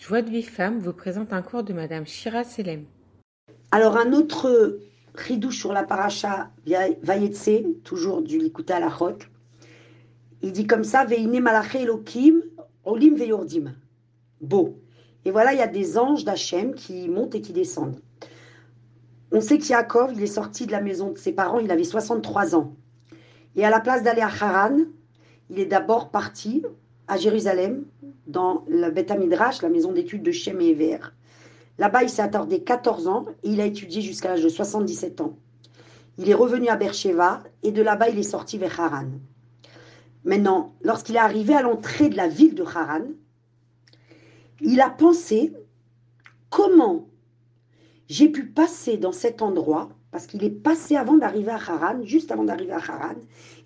Joie de vie femme vous présente un cours de Madame Shira Selem. Alors un autre ridouche sur la paracha Vayetse, toujours du Likuta à la Il dit comme ça, Veine malaché Elohim, Olim veyordim. Beau. Et voilà, il y a des anges d'Hachem qui montent et qui descendent. On sait qu'Yaakov, il est sorti de la maison de ses parents, il avait 63 ans. Et à la place d'aller à Haran, il est d'abord parti à Jérusalem, dans le Beth Midrash, la maison d'études de Shem et Ever. Là-bas, il s'est attardé 14 ans et il a étudié jusqu'à l'âge de 77 ans. Il est revenu à Beersheba et de là-bas, il est sorti vers Haran. Maintenant, lorsqu'il est arrivé à l'entrée de la ville de Haran, il a pensé comment j'ai pu passer dans cet endroit, parce qu'il est passé avant d'arriver à Haran, juste avant d'arriver à Haran,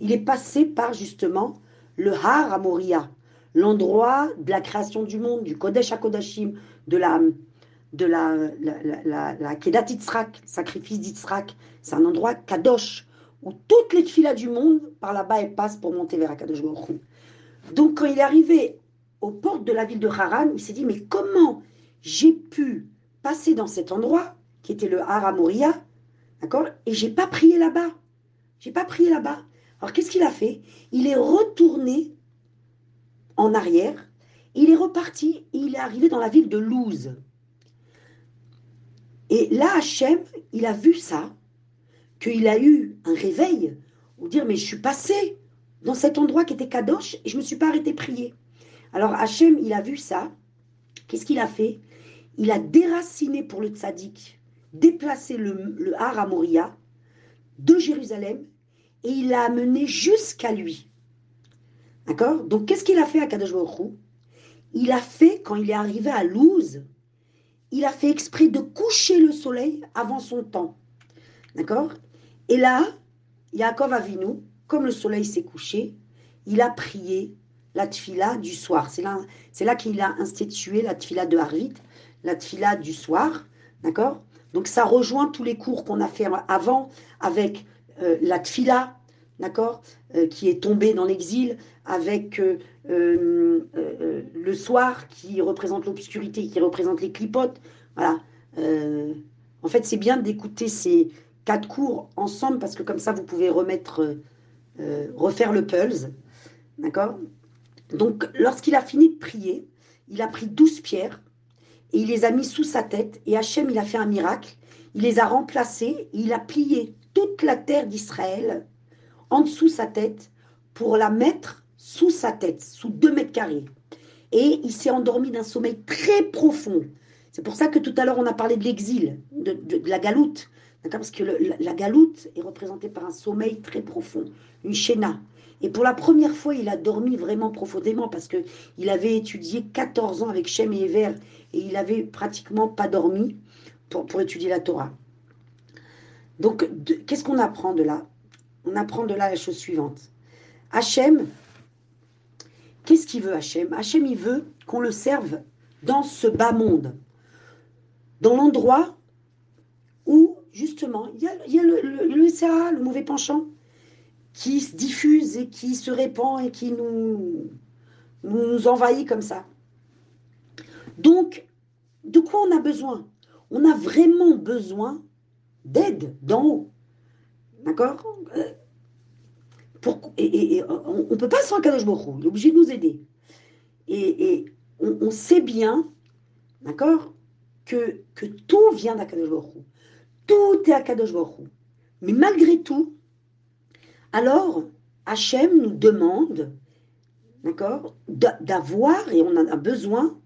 il est passé par justement le Har à Moria, l'endroit de la création du monde, du Kodesh à Kodashim, de la de la, la, la, Kedat sacrifice d'Yitzhak. C'est un endroit kadosh, où toutes les filas du monde, par là-bas, elles passent pour monter vers Akadosh Baruch Donc, quand il est arrivé aux portes de la ville de Haran, il s'est dit, mais comment j'ai pu passer dans cet endroit, qui était le Har Moria, d'accord, et j'ai pas prié là-bas. J'ai pas prié là-bas. Alors, qu'est-ce qu'il a fait? Il est retourné en arrière. Il est reparti il est arrivé dans la ville de Louz. Et là, Hachem, il a vu ça, qu'il a eu un réveil, ou dire, mais je suis passé dans cet endroit qui était Kadosh et je ne me suis pas arrêté prier. Alors Hachem, il a vu ça. Qu'est-ce qu'il a fait? Il a déraciné pour le tzaddik, déplacé le, le Har à Moria de Jérusalem et il l'a amené jusqu'à lui. D'accord? Donc, qu'est-ce qu'il a fait à Kadosh Il a fait, quand il est arrivé à Louz, il a fait exprès de coucher le soleil avant son temps. D'accord? Et là, Yaakov Avinu, comme le soleil s'est couché, il a prié la tfila du soir. C'est là, c'est là qu'il a institué la tfila de Harvit, la tfila du soir. D'accord? Donc ça rejoint tous les cours qu'on a fait avant avec euh, la tfila, d'accord, euh, qui est tombée dans l'exil, avec euh, le soir qui représente l'obscurité, qui représente les clipotes. Voilà. en fait, c'est bien d'écouter ces quatre cours ensemble parce que comme ça, vous pouvez remettre, refaire le pulse, d'accord? Donc, lorsqu'il a fini de prier, il a pris douze pierres et il les a mis sous sa tête. Et Hachem, il a fait un miracle. Il les a remplacées et il a plié toute la terre d'Israël en dessous sa tête pour la mettre sous sa tête, sous deux mètres carrés. Et il s'est endormi d'un sommeil très profond. C'est pour ça que tout à l'heure on a parlé de l'exil, de, la galoute. Parce que la, galoute est représentée par un sommeil très profond, une chéna. Et pour la première fois, il a dormi vraiment profondément parce que il avait étudié 14 ans avec Shem et Ever et il avait pratiquement pas dormi pour étudier la Torah. Donc, qu'est-ce qu'on apprend de là? On apprend de là la chose suivante. Hachem, qu'est-ce qu'il veut Hachem? Hachem, il veut qu'on le serve dans ce bas monde, dans l'endroit où, justement, il y a, le, le, le, mauvais penchant, qui se diffuse et qui se répand et qui nous envahit comme ça. Donc, de quoi on a besoin? On a vraiment besoin d'aide d'en haut. D'accord? Euh, et, on ne peut pas sans Kadosh Baruch il est obligé de nous aider. Et, on, sait bien, d'accord, que, tout vient d'Akadosh Baruch Tout est Akadosh Baruch Mais malgré tout, alors Hachem nous demande, d'accord, d'avoir, et on en a besoin,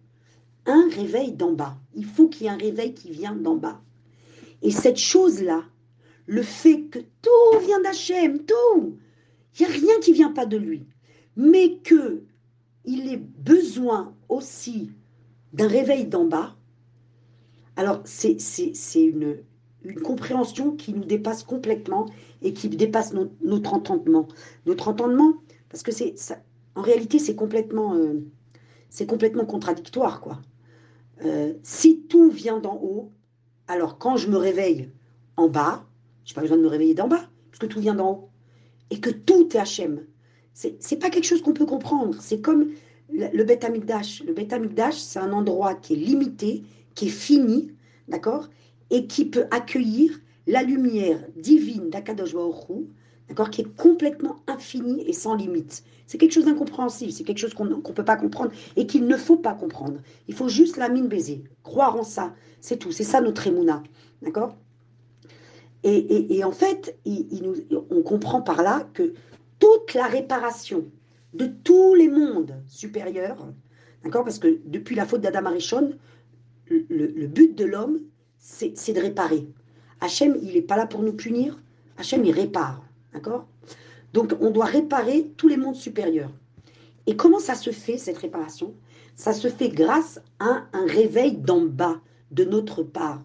un réveil d'en bas. Il faut qu'il y ait un réveil qui vient d'en bas. Et cette chose-là, le fait que tout vient d'Hachem, tout, il n'y a rien qui vient pas de lui, mais que il ait besoin aussi d'un réveil d'en bas, alors c'est une, compréhension qui nous dépasse complètement et qui dépasse notre entendement. Notre entendement, parce que en réalité c'est complètement, euh, contradictoire quoi. Euh, si tout vient d'en haut, alors, quand je me réveille en bas, je n'ai pas besoin de me réveiller d'en bas, parce que tout vient d'en haut. Et que tout est Hachem. Ce n'est pas quelque chose qu'on peut comprendre. C'est comme le Beth Amikdash, le Beth Amikdash, c'est un endroit qui est limité, qui est fini, d'accord, et qui peut accueillir la lumière divine d'Akadosh Baruch d'accord, qui est complètement infinie et sans limite. C'est quelque chose d'incompréhensible, c'est quelque chose qu'on ne peut pas comprendre et qu'il ne faut pas comprendre. Il faut juste la mine baiser, croire en ça, c'est tout. C'est ça notre émouna, d'accord? Et, en fait, on comprend par là que toute la réparation de tous les mondes supérieurs, d'accord Parce que depuis la faute d'Adam Arishon, le, le, but de l'homme, c'est de réparer. Hachem, il n'est pas là pour nous punir. Hachem, il répare. D'accord Donc, on doit réparer tous les mondes supérieurs. Et comment ça se fait, cette réparation? Ça se fait grâce à un réveil d'en bas, de notre part.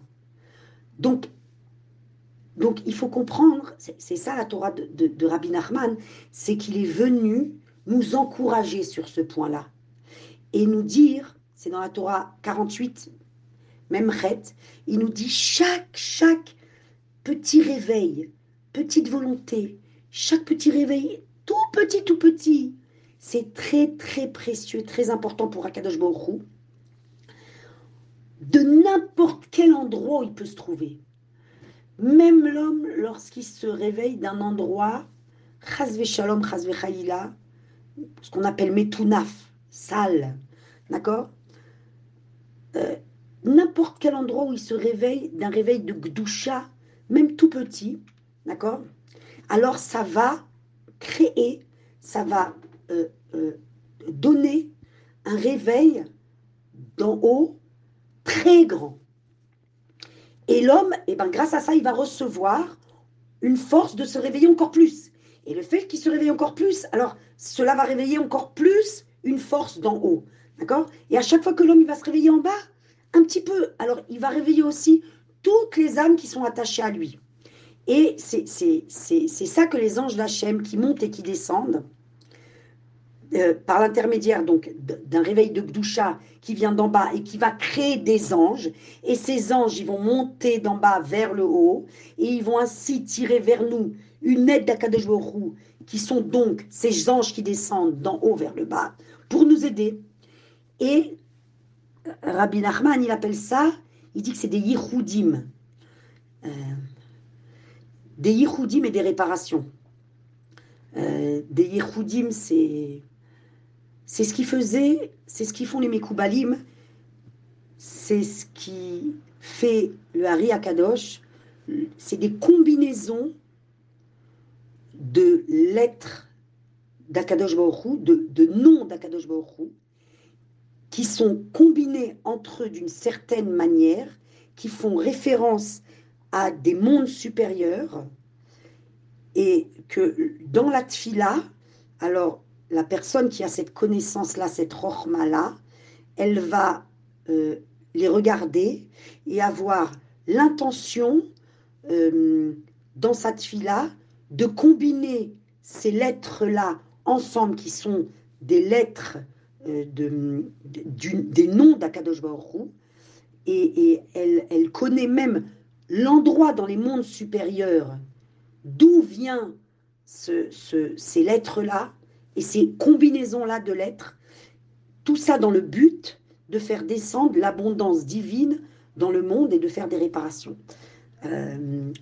Donc, donc il faut comprendre, c'est ça la Torah de, Rabbi Nachman, c'est qu'il est venu nous encourager sur ce point-là. Et nous dire, c'est dans la Torah 48, même Chet, il nous dit chaque, chaque petit réveil, petite volonté, chaque petit réveil, tout petit, tout petit, c'est très, très précieux, très important pour Akadosh Baruch de n'importe quel endroit où il peut se trouver. Même l'homme, lorsqu'il se réveille d'un endroit, chazve shalom, chazve ce qu'on appelle metunaf, sale, d'accord? Euh, N'importe quel endroit où il se réveille d'un réveil de gdusha, même tout petit, d'accord? Alors ça va créer, ça va euh, euh, donner un réveil d'en haut très grand. Et l'homme, eh ben, grâce à ça, il va recevoir une force de se réveiller encore plus. Et le fait qu'il se réveille encore plus, alors cela va réveiller encore plus une force d'en haut. D'accord? Et à chaque fois que l'homme va se réveiller en bas, un petit peu, alors il va réveiller aussi toutes les âmes qui sont attachées à lui. Et c'est ça que les anges d'Hachem qui montent et qui descendent, euh, par l'intermédiaire donc d'un réveil de Gdusha qui vient d'en bas et qui va créer des anges. Et ces anges, ils vont monter d'en bas vers le haut et ils vont ainsi tirer vers nous une aide d'Akadosh qui sont donc ces anges qui descendent d'en haut vers le bas pour nous aider. Et Rabbi Nachman, il appelle ça, il dit que c'est des yichoudim. Euh, des yichoudim et des réparations. Euh, des yichoudim, c'est c'est ce qui faisait, c'est ce qui font les Mekoubalim, c'est ce qui fait le Hari Akadosh, c'est des combinaisons de lettres d'Akadosh Baruch de, noms d'Akadosh Baruch qui sont combinés entre eux d'une certaine manière, qui font référence à des mondes supérieurs, et que dans la tfila, alors la personne qui a cette connaissance-là, cette rochma-là, elle va euh, les regarder et avoir l'intention euh, dans sa tfila de combiner ces lettres-là ensemble, qui sont des lettres euh, de, des noms d'Akadosh et, elle, connaît même l'endroit dans les mondes supérieurs d'où vient ce, ces lettres-là, et ces combinaisons-là de lettres, tout ça dans le but de faire descendre l'abondance divine dans le monde et de faire des réparations. Euh,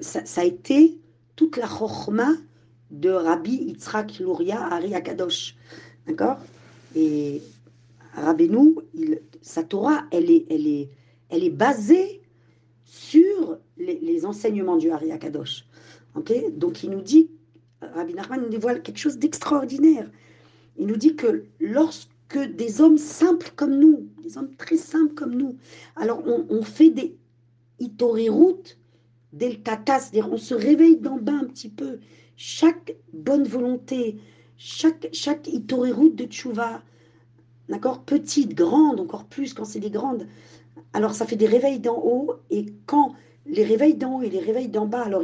ça, a été toute la chorma de Rabbi Yitzhak Luria Ari Akadosh. D'accord? Et Rabbeinu, sa Torah, elle est, elle, est, elle est basée sur les, enseignements du Ari Akadosh. Donc il nous dit Rabbi Nachman nous dévoile quelque chose d'extraordinaire. Il nous dit que lorsque des hommes simples comme nous, des hommes très simples comme nous, alors on, fait des routes del tata, c'est-à-dire on se réveille d'en bas un petit peu. Chaque bonne volonté, chaque, chaque route de tchouva, d'accord, petite, grande, encore plus quand c'est des grandes, alors ça fait des réveils d'en haut, et quand les réveils d'en haut et les réveils d'en bas, alors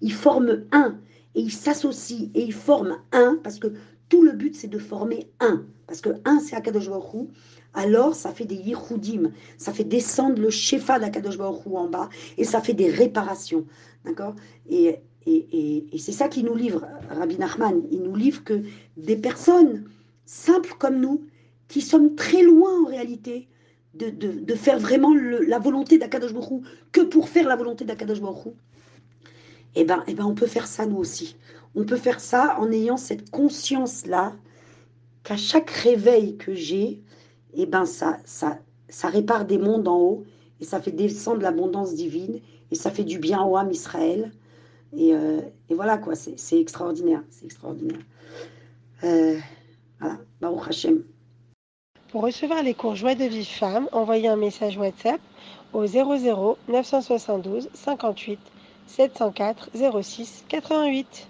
ils forment un et ils s'associent et ils forment un, parce que tout le but c'est de former un, parce que un c'est Akadosh Baruch alors ça fait des yichoudim, ça fait descendre le shefa d'Akadosh Baruch en bas, et ça fait des réparations, d'accord? Et, et, et, c'est ça qui nous livre, Rabbi Nachman, il nous livre que des personnes simples comme nous, qui sommes très loin en réalité de, de, de faire vraiment le, la volonté d'Akadosh Baruch que pour faire la volonté d'Akadosh Baruch eh ben, eh ben, on peut faire ça nous aussi. On peut faire ça en ayant cette conscience-là qu'à chaque réveil que j'ai, eh ben, ça, ça, ça répare des mondes en haut et ça fait descendre l'abondance divine et ça fait du bien au âme Israël. Et, euh, voilà quoi, c'est extraordinaire, c'est extraordinaire. Euh, voilà, Baruch Hashem. Pour recevoir les cours Joie de vie femme, envoyez un message WhatsApp au 00 972 58 704 06 88.